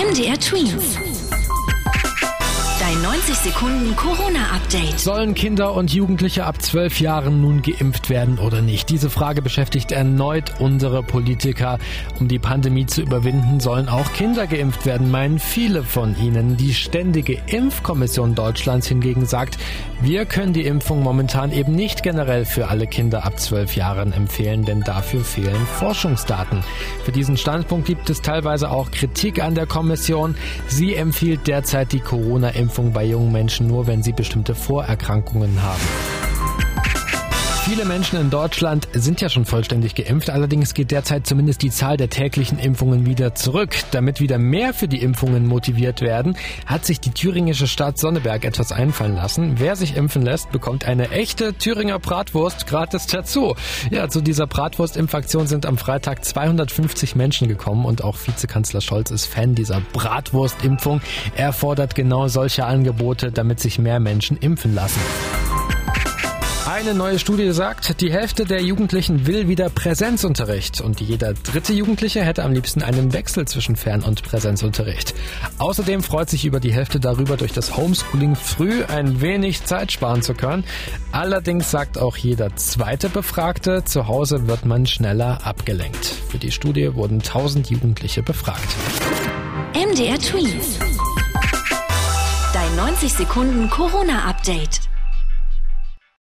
MDR Twins. Dein 90 Sekunden Corona-Update. Sollen Kinder und Jugendliche ab zwölf Jahren nun geimpft werden oder nicht? Diese Frage beschäftigt erneut unsere Politiker. Um die Pandemie zu überwinden, sollen auch Kinder geimpft werden, meinen viele von ihnen. Die Ständige Impfkommission Deutschlands hingegen sagt, wir können die Impfung momentan eben nicht generell für alle Kinder ab zwölf Jahren empfehlen, denn dafür fehlen Forschungsdaten. Für diesen Standpunkt gibt es teilweise auch Kritik an der Kommission. Sie empfiehlt derzeit die Corona-Impfung Impfung bei jungen Menschen nur, wenn sie bestimmte Vorerkrankungen haben. Viele Menschen in Deutschland sind ja schon vollständig geimpft, allerdings geht derzeit zumindest die Zahl der täglichen Impfungen wieder zurück. Damit wieder mehr für die Impfungen motiviert werden, hat sich die thüringische Stadt Sonneberg etwas einfallen lassen. Wer sich impfen lässt, bekommt eine echte Thüringer Bratwurst gratis dazu. Ja, zu dieser Bratwurst-Impfaktion sind am Freitag 250 Menschen gekommen und auch Vizekanzler Scholz ist Fan dieser Bratwurst-Impfung. Er fordert genau solche Angebote, damit sich mehr Menschen impfen lassen. Eine neue Studie sagt, die Hälfte der Jugendlichen will wieder Präsenzunterricht und jeder dritte Jugendliche hätte am liebsten einen Wechsel zwischen Fern- und Präsenzunterricht. Außerdem freut sich über die Hälfte darüber, durch das Homeschooling früh ein wenig Zeit sparen zu können. Allerdings sagt auch jeder zweite Befragte, zu Hause wird man schneller abgelenkt. Für die Studie wurden 1000 Jugendliche befragt. MDR Tweets. Dein 90 Sekunden Corona-Update.